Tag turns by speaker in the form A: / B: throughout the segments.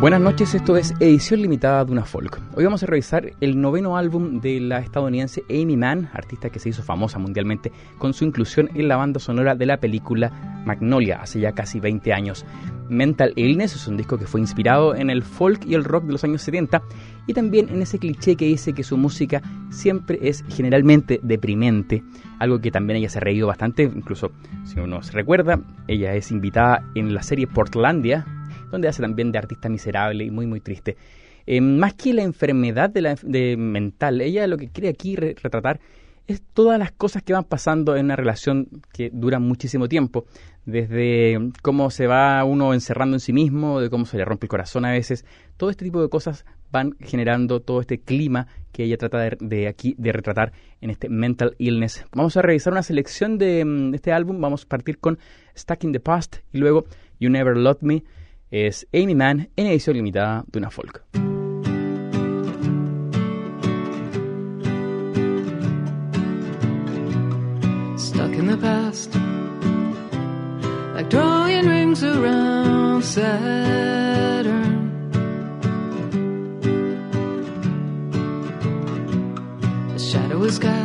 A: Buenas noches, esto es edición limitada de una folk. Hoy vamos a revisar el noveno álbum de la estadounidense Amy Mann, artista que se hizo famosa mundialmente con su inclusión en la banda sonora de la película Magnolia hace ya casi 20 años. Mental Illness es un disco que fue inspirado en el folk y el rock de los años 70 y también en ese cliché que dice que su música siempre es generalmente deprimente, algo que también ella se ha reído bastante, incluso si uno se recuerda, ella es invitada en la serie Portlandia donde hace también de artista miserable y muy, muy triste. Eh, más que la enfermedad de la, de mental, ella lo que quiere aquí retratar es todas las cosas que van pasando en una relación que dura muchísimo tiempo, desde cómo se va uno encerrando en sí mismo, de cómo se le rompe el corazón a veces, todo este tipo de cosas van generando todo este clima que ella trata de, aquí de retratar en este mental illness. Vamos a revisar una selección de, de mm, este álbum, vamos a partir con Stuck in the Past y luego You Never Loved Me es Aimee Mann en edición limitada de Duna Folk.
B: Stuck in the past, like drawing rings around Saturn. A shadow is cast,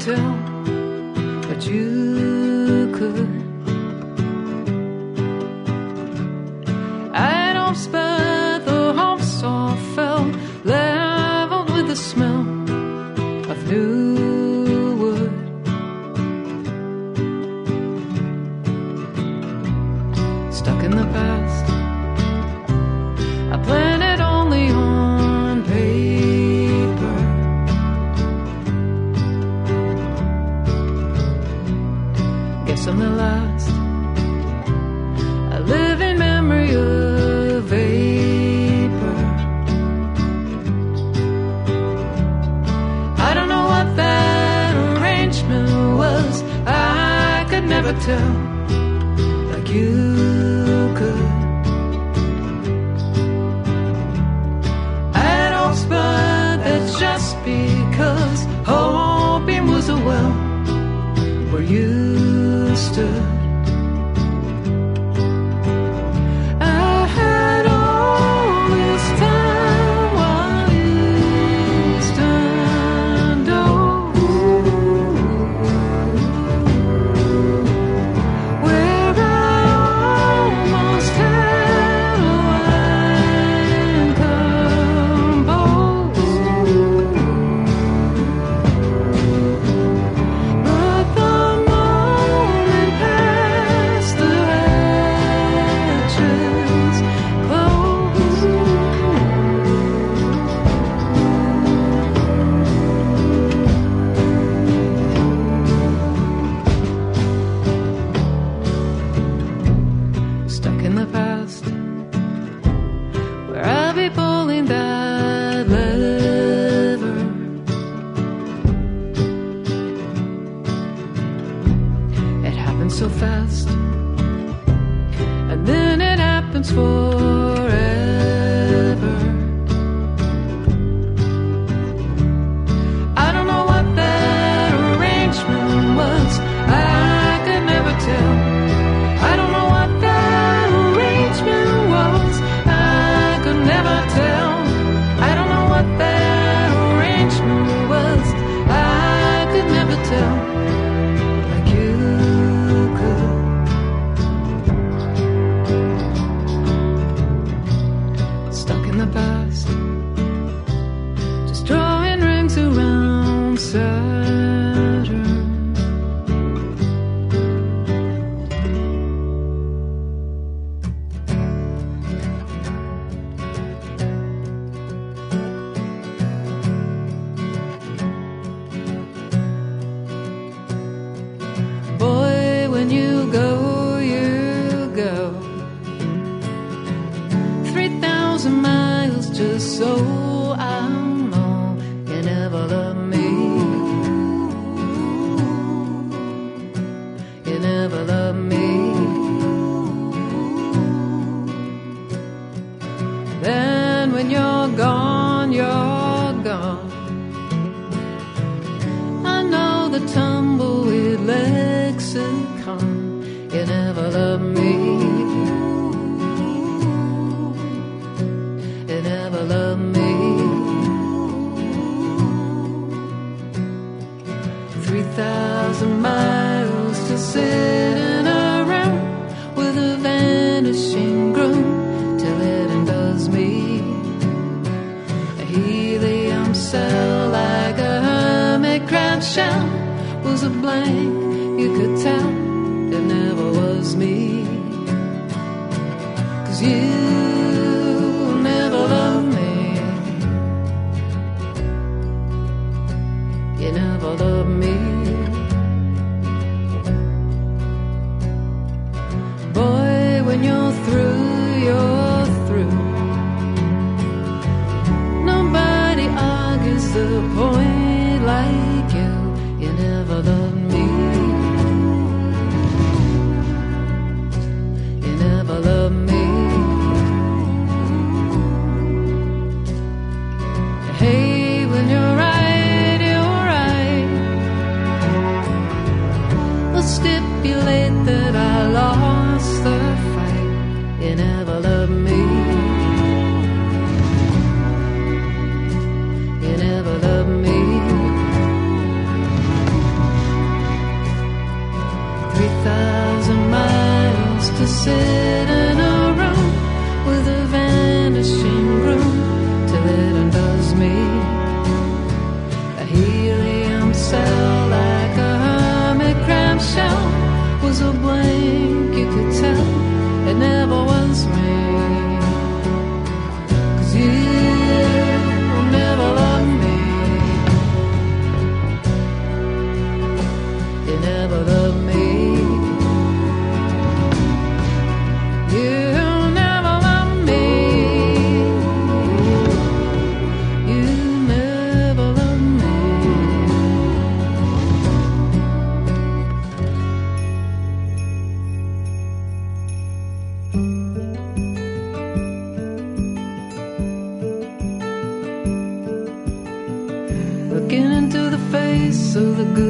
B: tell, but you could. You never loved me. Then when you're gone, you're gone. I know the tumbleweed lexicon, you never loved me. You never love me. Three thousand miles to see. you. say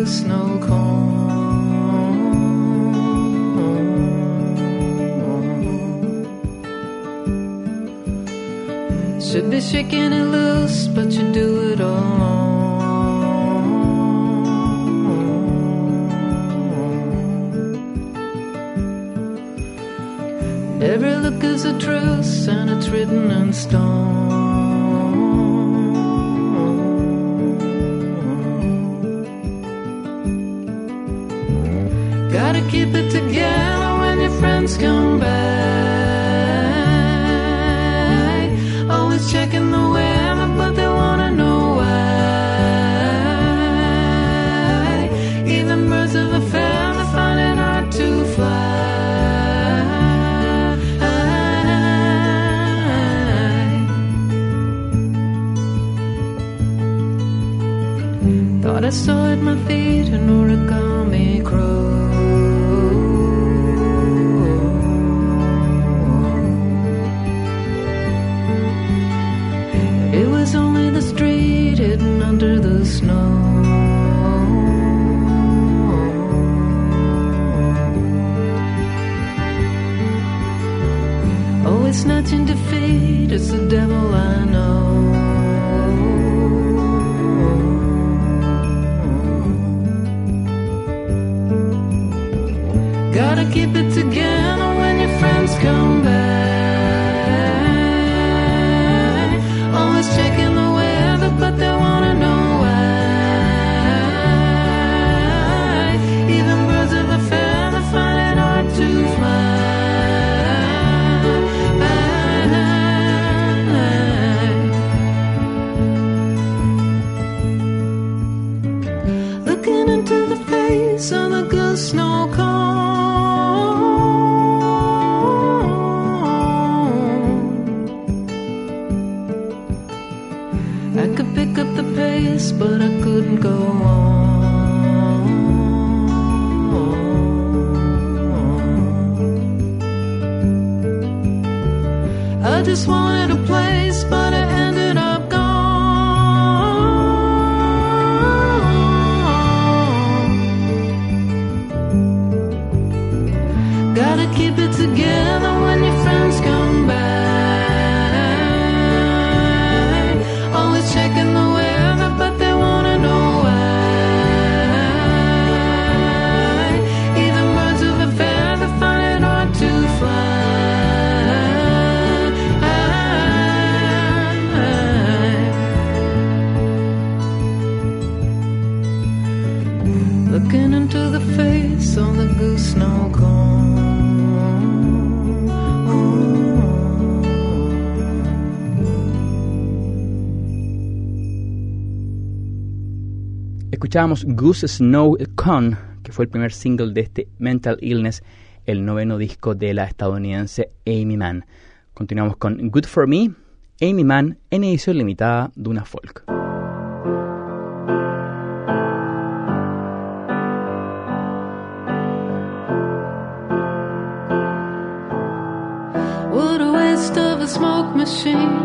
B: snow cone. Should be shaking it loose, but you do it all. Every look is a truce, and it's written in stone. friends come back. again this one.
A: Escuchábamos Goose Snow Con, que fue el primer single de este Mental Illness, el noveno disco de la estadounidense Amy Mann. Continuamos con Good For Me, Amy Mann en edición limitada de una folk.
B: Smoke machine.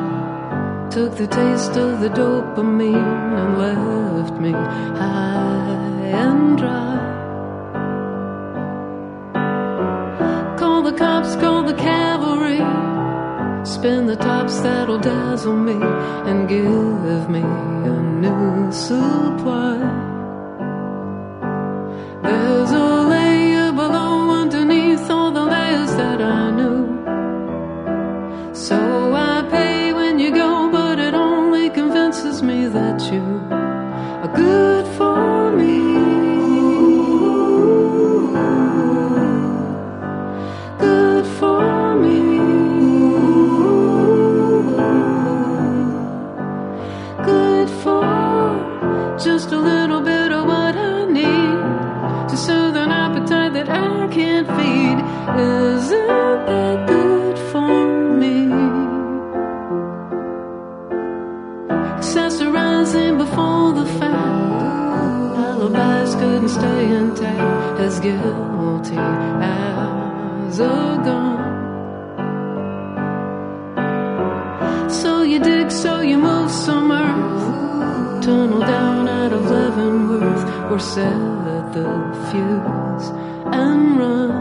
B: Took the taste of the dopamine and left me high and dry. Call the cops, call the cavalry. Spin the tops that'll dazzle me and give me a new supply. There's a stay intact, as guilty as a gun. So you dig, so you move some earth, tunnel down out of Leavenworth, or set the fuse and run.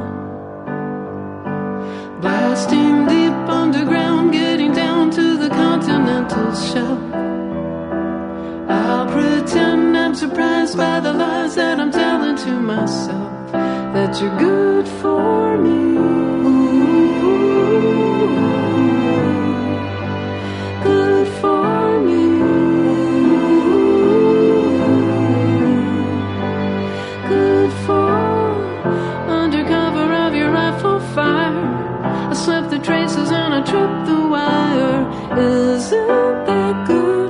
B: Blasting deep underground, getting down to the continental shelf. I'll pretend I'm surprised by the lies that I'm telling to myself that you're good for me. Good for me. Good for under cover of your rifle fire. I swept the traces and I tripped the wire. Isn't that good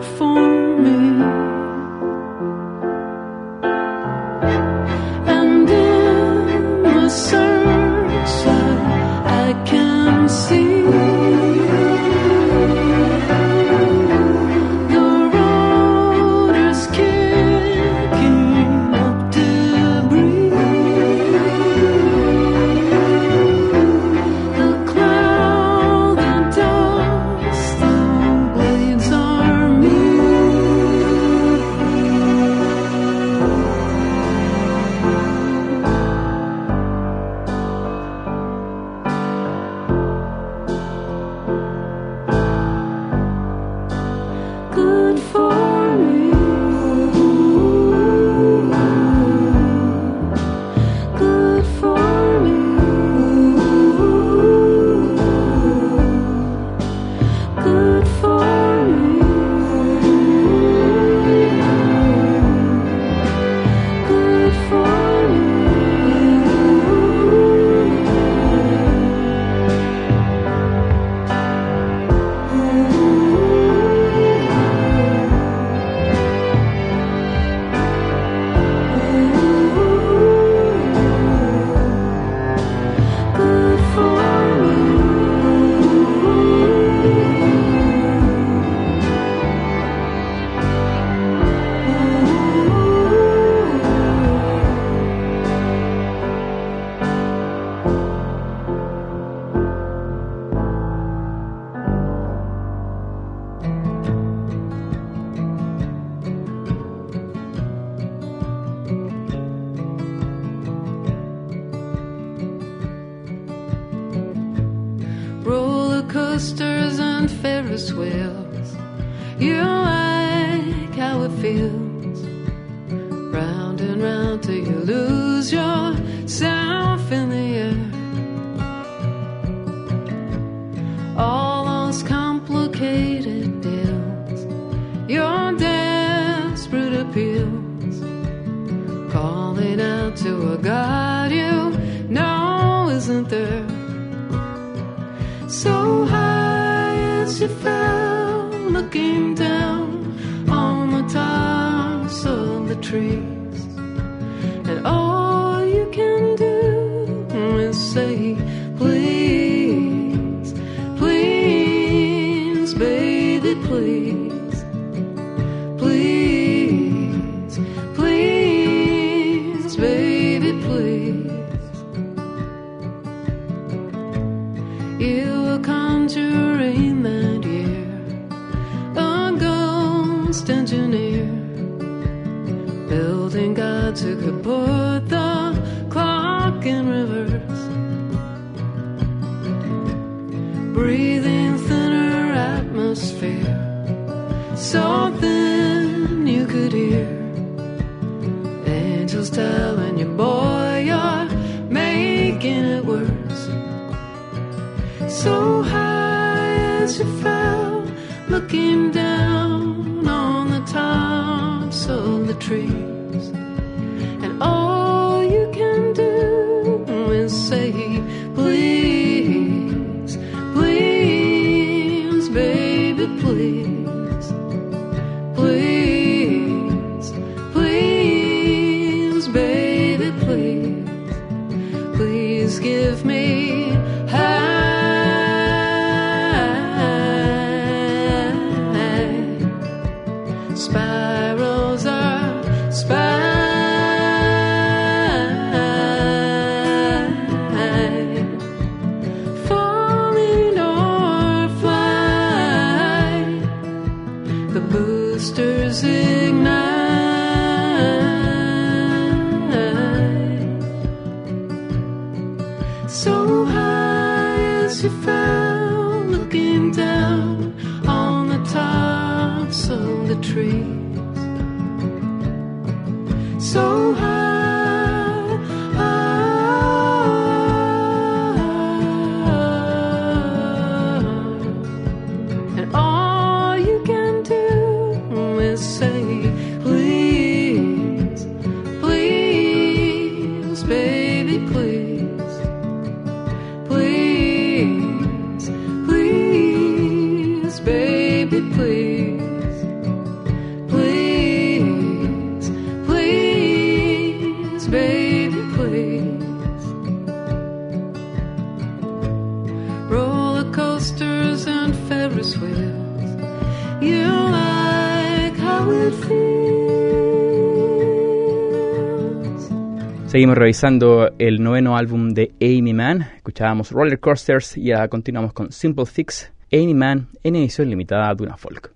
A: Seguimos revisando el noveno álbum de Amy Mann. Escuchábamos Roller Coasters y ahora continuamos con Simple Fix, Amy Mann en edición limitada de una folk.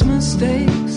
B: mistakes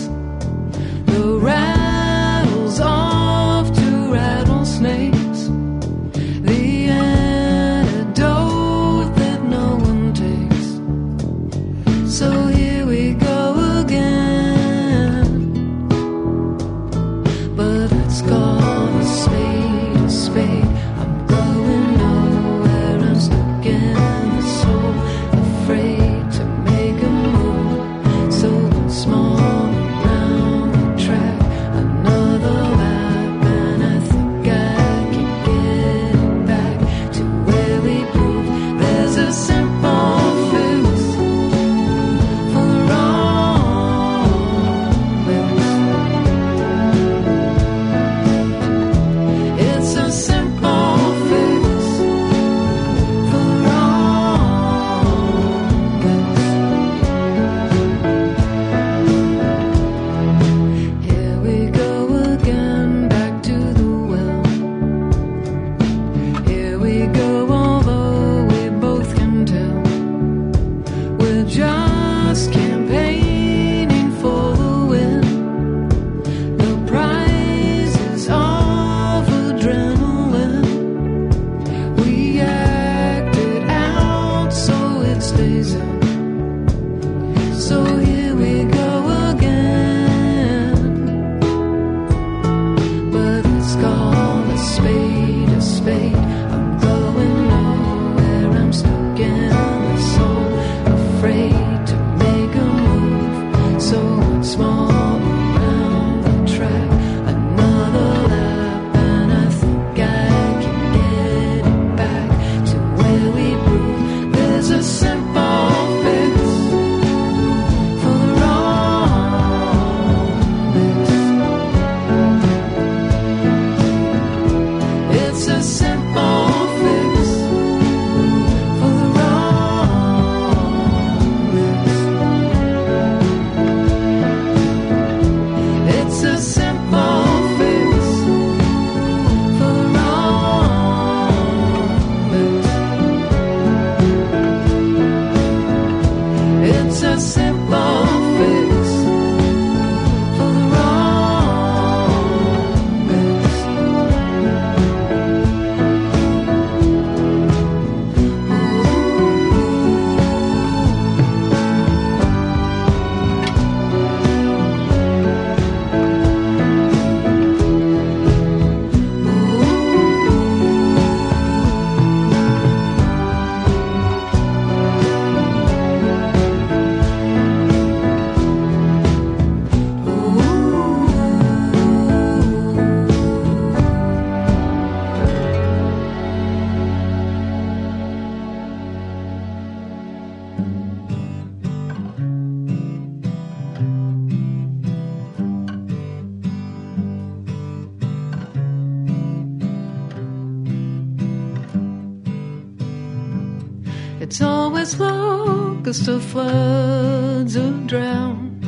B: darkest of floods or drown.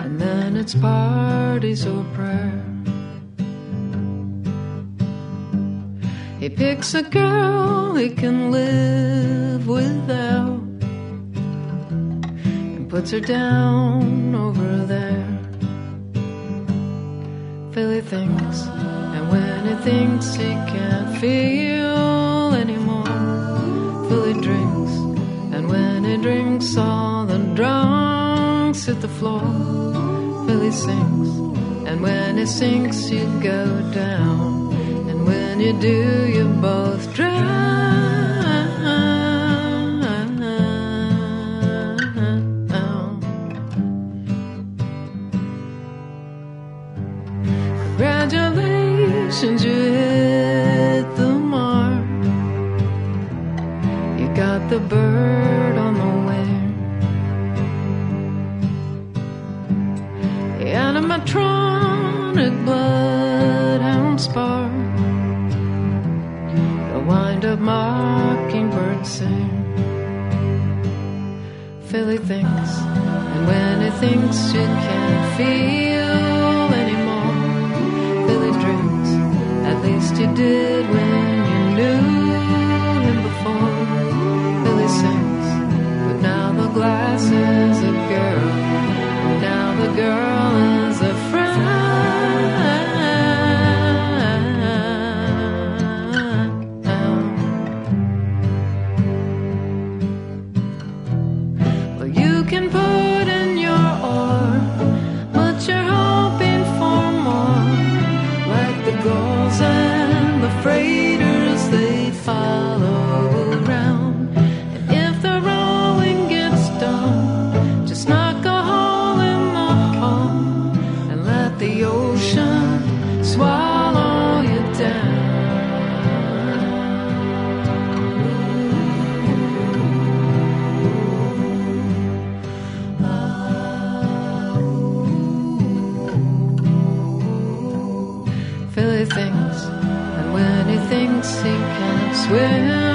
B: And then it's parties or prayer. He picks a girl he can live without and puts her down over there. Philly thinks, and when he thinks he can't feel drinks, all the drunks hit the floor. Philly sinks, and when he sinks, you go down, and when you do, you both drown. Can't swim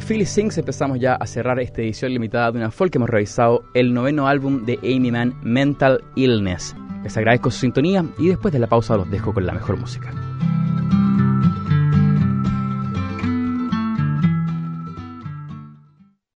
A: Philly Sings empezamos ya a cerrar esta edición limitada de una folk que hemos revisado el noveno álbum de Amy Mann, Mental Illness. Les agradezco su sintonía y después de la pausa los dejo con la mejor música.